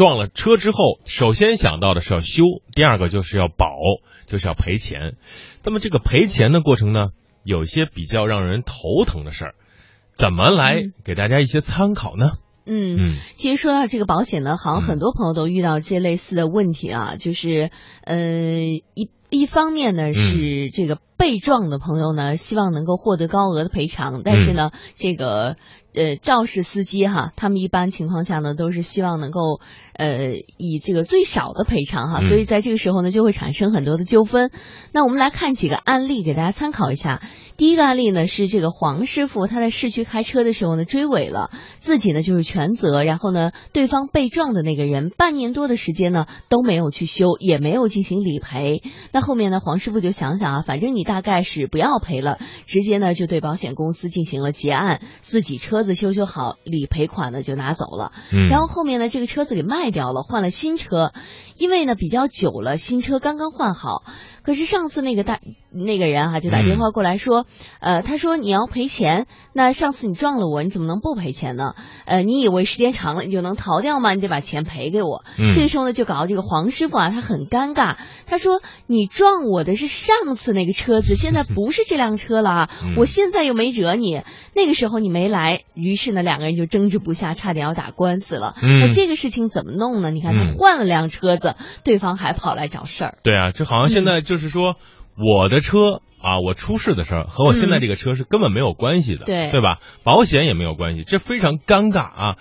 撞了车之后，首先想到的是要修，第二个就是要保，就是要赔钱。那么这个赔钱的过程呢，有一些比较让人头疼的事儿，怎么来给大家一些参考呢？嗯，嗯其实说到这个保险呢，好像很多朋友都遇到这类似的问题啊，就是呃一一方面呢是这个被撞的朋友呢，希望能够获得高额的赔偿，但是呢，这个呃肇事司机哈，他们一般情况下呢都是希望能够呃以这个最少的赔偿哈，嗯所以在这个时候呢就会产生很多的纠纷。那我们来看几个案例给大家参考一下。第一个案例呢是这个黄师傅，他在市区开车的时候呢追尾了，自己呢就是全责，然后呢对方被撞的那个人半年多的时间呢都没有去修，也没有进行理赔。那后面呢黄师傅就想想啊，反正你大概是不要赔了，直接呢就对保险公司进行了结案，自己车子修修好，理赔款呢就拿走了。嗯，然后后面呢，这个车子给卖掉了，换了新车，因为呢比较久了，新车刚刚换好。可是上次那个大那个人哈、就打电话过来说，呃，他说你要赔钱，那上次你撞了我，你怎么能不赔钱呢？呃，你以为时间长了你就能逃掉吗？你得把钱赔给我。嗯这个时候呢，就搞到这个黄师傅啊，他很尴尬。他说：“你撞我的是上次那个车子，现在不是这辆车了啊！嗯我现在又没惹你，那个时候你没来。”于是呢，两个人就争执不下，差点要打官司了。嗯那这个事情怎么弄呢？你看他嗯换了辆车子，对方还跑来找事儿。对啊，这好像现在就是说，我的车啊，我出事的时候和我现在这个车是根本没有关系的，对对吧？保险也没有关系，这非常尴尬啊。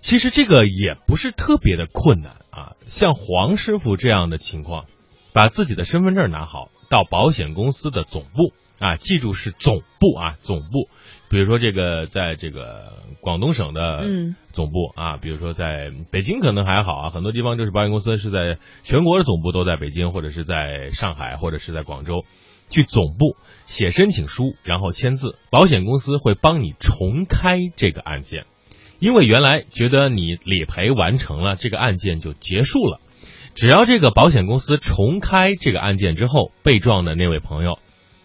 其实这个也不是特别的困难啊，像黄师傅这样的情况，把自己的身份证拿好，到保险公司的总部啊，记住是总部啊，总部。比如说这个在这个广东省的嗯总部啊，比如说在北京可能还好啊，很多地方就是保险公司是在全国的总部都在北京或者是在上海或者是在广州，去总部写申请书，然后签字，保险公司会帮你重开这个案件，因为原来觉得你理赔完成了，这个案件就结束了。只要这个保险公司重开这个案件之后，被撞的那位朋友，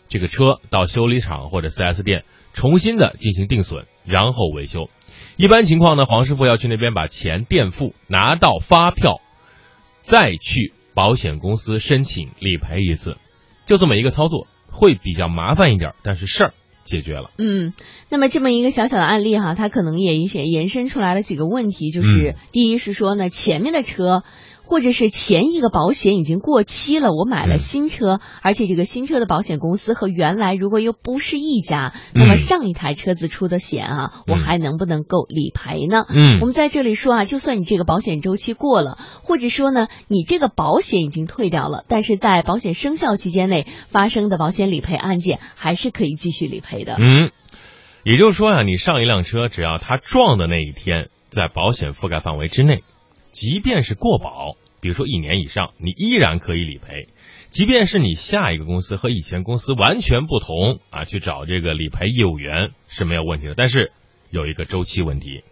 这个车到修理厂或者 4S 店重新的进行定损，然后维修。一般情况呢，黄师傅要去那边把钱垫付，拿到发票，再去保险公司申请理赔一次，就这么一个操作，会比较麻烦一点，但是事儿解决了。嗯，那么这么一个小小的案例哈，它可能也一些延伸出来了几个问题，就是、嗯第一是说呢，前面的车。或者是前一个保险已经过期了，我买了嗯新车，而且这个新车的保险公司和原来如果又不是一家，那么嗯上一台车子出的险啊，我嗯还能不能够理赔呢？嗯我们在这里说啊，就算你这个保险周期过了，或者说呢，你这个保险已经退掉了，但是在保险生效期间内发生的保险理赔案件还是可以继续理赔的。嗯，也就是说啊，你上一辆车，只要它撞的那一天在保险覆盖范围之内，即便是过保，比如说一年以上，你依然可以理赔。即便是你下一个公司和以前公司完全不同啊，去找这个理赔业务员是没有问题的。但是有一个周期问题，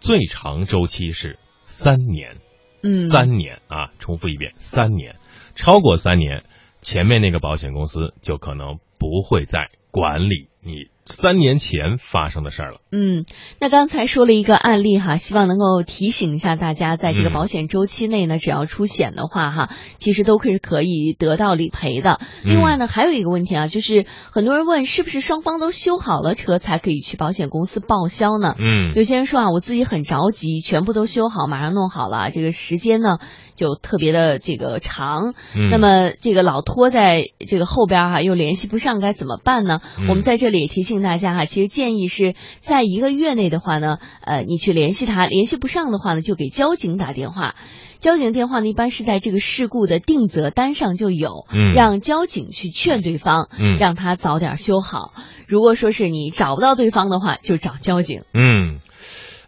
最长周期是三年，嗯，三年啊，重复一遍，三年，超过三年，前面那个保险公司就可能不会再管理你三年前发生的事儿了。嗯，那刚才说了一个案例哈，希望能够提醒一下大家，在这个嗯保险周期内呢，只要出险的话哈，其实都是可以得到理赔的。另外呢，还有一个问题啊，就是很多人问，是不是双方都修好了车才可以去保险公司报销呢？嗯有些人说啊，我自己很着急，全部都修好，马上弄好了，这个时间呢就特别的这个长。嗯那么这个老拖在这个后边哈、又联系不上，该怎么办呢？嗯我们在这里也提醒大家哈、其实建议是在一个月内的话呢，呃，你去联系他，联系不上的话呢，就给交警打电话。交警电话呢，一般是在这个事故的定责单上就有，嗯让交警去劝对方，嗯让他早点修好。如果说是你找不到对方的话，就找交警。嗯，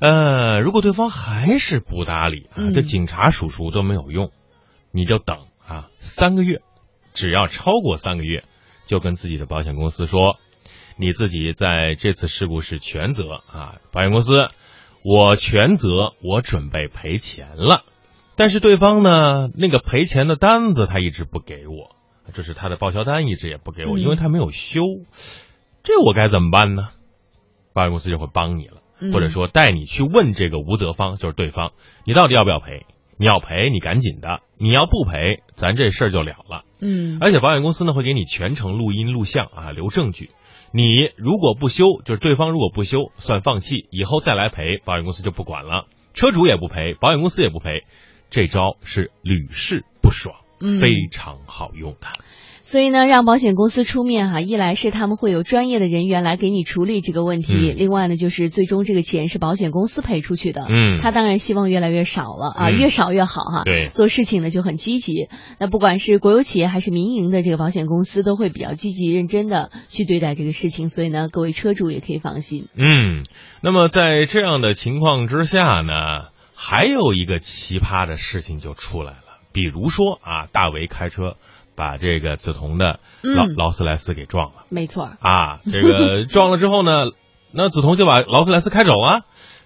呃，如果对方还是不搭理这警察叔叔都没有用，你就等啊三个月，只要超过三个月，就跟自己的保险公司说，你自己在这次事故是全责啊，保险公司我全责，我准备赔钱了，但是对方呢，那个赔钱的单子他一直不给我，这是他的报销单一直也不给我，嗯因为他没有修，这我该怎么办呢？保险公司就会帮你了。嗯或者说带你去问这个无责方，就是对方，你到底要不要赔？你要赔你赶紧的，你要不赔，咱这事儿就了了。嗯，而且保险公司呢会给你全程录音录像啊，留证据。你如果不修，就是对方如果不修，算放弃，以后再来赔，保险公司就不管了，车主也不赔，保险公司也不赔，这招是屡试不爽，嗯非常好用的。所以呢，让保险公司出面哈，一来是他们会有专业的人员来给你处理这个问题，嗯另外呢，就是最终这个钱是保险公司赔出去的。嗯他当然希望越来越少了啊，嗯越少越好哈。对做事情呢就很积极。那不管是国有企业还是民营的这个保险公司，都会比较积极认真的去对待这个事情。所以呢，各位车主也可以放心。嗯，那么在这样的情况之下呢，还有一个奇葩的事情就出来了，比如说啊，大为开车把这个梓潼的劳、嗯劳斯莱斯给撞了没错，啊，这个 撞了之后呢，那梓潼就把劳斯莱斯开走啊，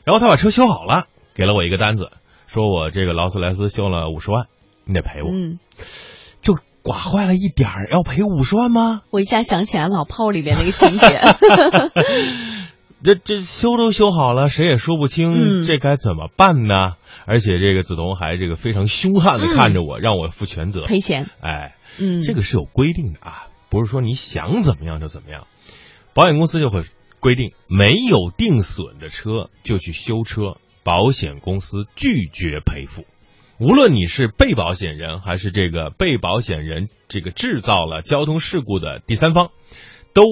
然后他把车修好了，给了我一个单子，说我这个劳斯莱斯修了五十万，你得赔我，嗯，就刮坏了一点儿，要赔五十万吗？我一下想起来老炮里边那个情节。这这修都修好了，谁也说不清嗯这该怎么办呢？而且这个梓潼还这个非常凶悍的看着我，让我负全责。赔钱。哎，嗯，这个是有规定的啊，不是说你想怎么样就怎么样。保险公司就会规定，没有定损的车就去修车，保险公司拒绝赔付。无论你是被保险人还是这个被保险人这个制造了交通事故的第三方，都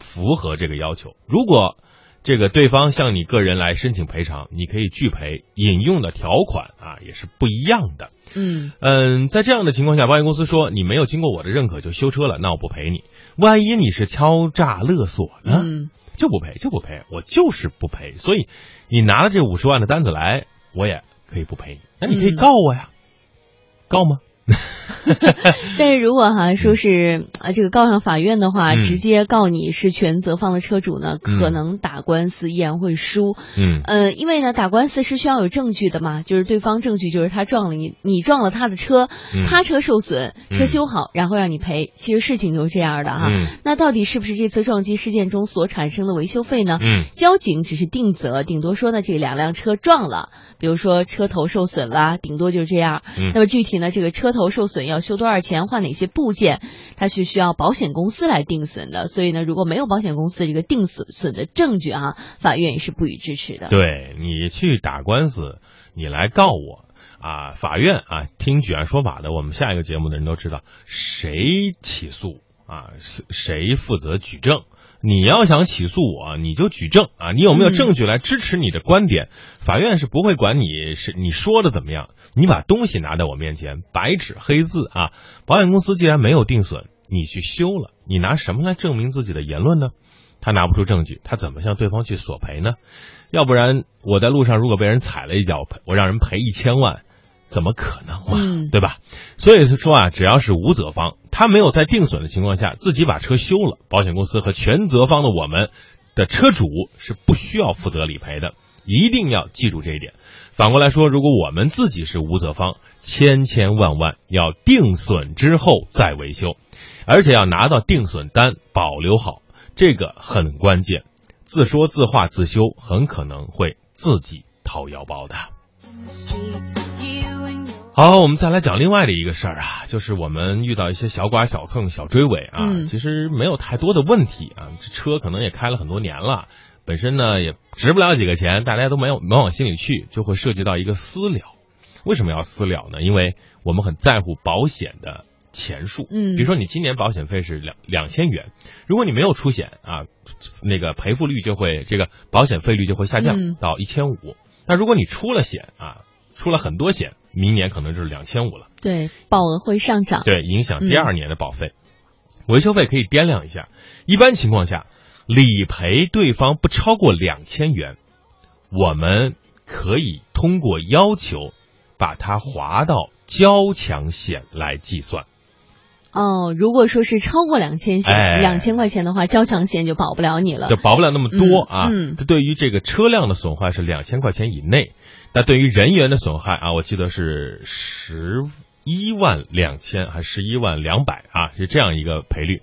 符合这个要求。如果这个对方向你个人来申请赔偿，你可以拒赔。引用的条款啊也是不一样的。嗯嗯，在这样的情况下，保险公司说你没有经过我的认可就修车了，那我不赔你。万一你是敲诈勒索呢？嗯就不赔，就不赔，我就是不赔。所以你拿了这五十万的单子来，我也可以不赔你。那你可以嗯告我呀，告吗？但是如果哈说是啊这个告上法院的话，嗯直接告你是全责方的车主呢，嗯可能打官司依然会输。嗯呃，因为呢打官司是需要有证据的嘛，就是对方证据就是他撞了你，你撞了他的车，嗯他车受损，嗯车修好，然后让你赔。其实事情就是这样的哈。嗯那到底是不是这次撞击事件中所产生的维修费呢？嗯交警只是定责，顶多说呢这两辆车撞了，比如说车头受损啦，顶多就这样。嗯那么具体呢，这个车头受损要修多少钱，换哪些部件，它是需要保险公司来定损的。所以呢，如果没有保险公司这个定损损的证据啊，法院也是不予支持的。对你去打官司，你来告我啊，法院啊，听举案说法的，我们下一个节目的人都知道谁起诉啊，是谁负责举证。你要想起诉我，你就举证啊！你有没有嗯证据来支持你的观点？法院是不会管你是你说的怎么样，你把东西拿在我面前，白纸黑字啊！保险公司既然没有定损，你去修了，你拿什么来证明自己的言论呢？他拿不出证据，他怎么向对方去索赔呢？要不然我在路上如果被人踩了一脚，我让人赔一千万，怎么可能嘛？嗯对吧？所以说啊，只要是无责方，他没有在定损的情况下自己把车修了，保险公司和全责方的我们的车主是不需要负责理赔的，一定要记住这一点。反过来说，如果我们自己是无责方，千千万万要定损之后再维修，而且要拿到定损单保留好，这个很关键。自说自话自修，很可能会自己掏腰包的。好，我们再来讲另外的一个事儿啊，就是我们遇到一些小剐、小蹭、小追尾啊，嗯其实没有太多的问题啊，这车可能也开了很多年了，本身呢也值不了几个钱，大家都没有没往心里去，就会涉及到一个私了。为什么要私了呢？因为我们很在乎保险的钱数，嗯比如说你今年保险费是两两千元，如果你没有出险啊，那个赔付率就会这个保险费率就会下降嗯到一千五。那如果你出了险啊，出了很多险，明年可能就是两千五了，对，保额会上涨。对，影响第嗯二年的保费。维修费可以掂量一下，一般情况下，理赔对方不超过两千元，我们可以通过要求把它划到交强险来计算。哦，如果说是超过两千险，哎两千块钱的话，交强险就保不了你了就。保不了那么多嗯啊。嗯它对于这个车辆的损坏是两千块钱以内，但对于人员的损害啊，我记得是十一万两千还是十一万两百啊，是这样一个赔率。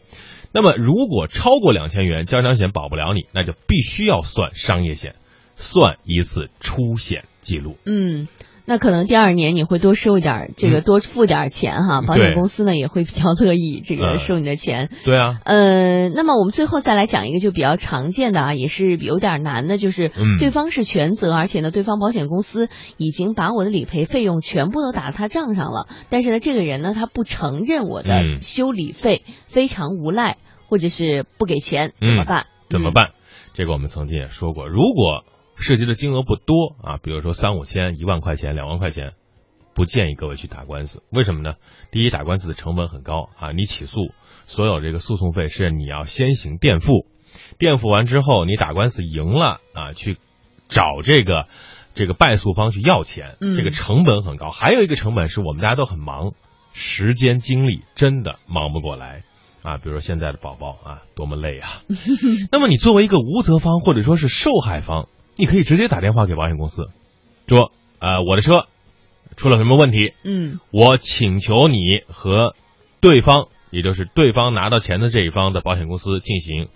那么如果超过两千元，交强险保不了你，那就必须要算商业险，算一次出险记录。嗯，那可能第二年你会多收一点，这个多付点钱哈，保险公司呢也会比较乐意这个嗯收你的钱。对啊，呃，那么我们最后再来讲一个就比较常见的啊，也是有点难的，就是嗯对方是全责，而且呢，对方保险公司已经把我的理赔费用全部都打到他账上了，但是呢，这个人呢，他不承认我的嗯修理费，非常无赖，或者是不给钱，怎么嗯办？嗯？怎么办？这个我们曾经也说过，如果涉及的金额不多啊，比如说三五千、一万块钱、两万块钱，不建议各位去打官司。为什么呢？第一，打官司的成本很高啊，你起诉所有这个诉讼费是你要先行垫付，垫付完之后，你打官司赢了啊，去找这个这个败诉方去要钱，嗯这个成本很高。还有一个成本是我们大家都很忙，时间精力真的忙不过来。啊，比如说现在的宝宝啊，多么累啊！那么你作为一个无责方或者说是受害方，你可以直接打电话给保险公司，说，呃，我的车出了什么问题，嗯我请求你和对方，也就是对方拿到钱的这一方的保险公司进行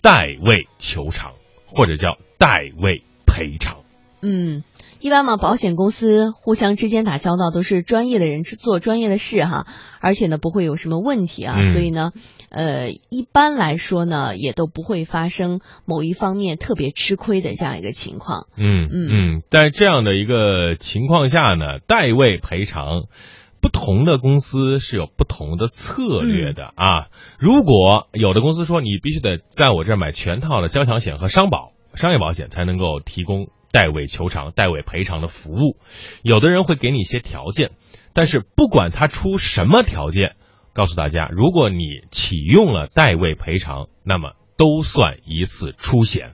代位求偿，或者叫代位赔偿。嗯，一般嘛，保险公司互相之间打交道都是专业的人做专业的事哈，而且呢不会有什么问题啊，嗯所以呢，呃，一般来说呢也都不会发生某一方面特别吃亏的这样一个情况。嗯嗯嗯，在这样的一个情况下呢，代位赔偿，不同的公司是有不同的策略的啊。如果有的公司说你必须得在我这儿买全套的交强险和商保、商业保险才能够提供代位求偿、代位赔偿的服务，有的人会给你一些条件，但是不管他出什么条件，告诉大家，如果你启用了代位赔偿，那么都算一次出险。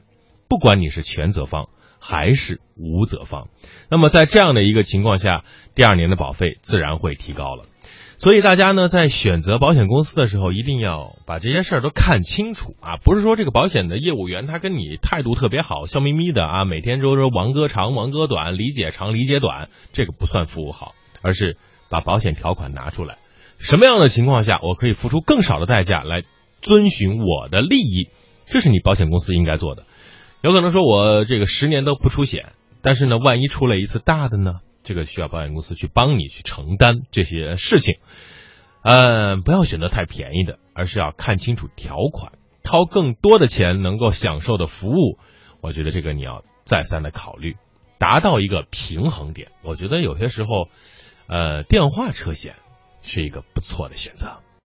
不管你是全责方还是无责方，那么在这样的一个情况下，第二年的保费自然会提高了。所以大家呢，在选择保险公司的时候，一定要把这些事儿都看清楚啊！不是说这个保险的业务员他跟你态度特别好，笑眯眯的啊，每天都说王哥长王哥短，理解长理解短，这个不算服务好，而是把保险条款拿出来，什么样的情况下我可以付出更少的代价来遵循我的利益，这是你保险公司应该做的。有可能说我这个十年都不出险，但是呢，万一出了一次大的呢，这个需要保险公司去帮你去承担这些事情。呃，不要选择太便宜的，而是要看清楚条款，掏更多的钱能够享受的服务，我觉得这个你要再三的考虑，达到一个平衡点。我觉得有些时候，呃，电话车险是一个不错的选择。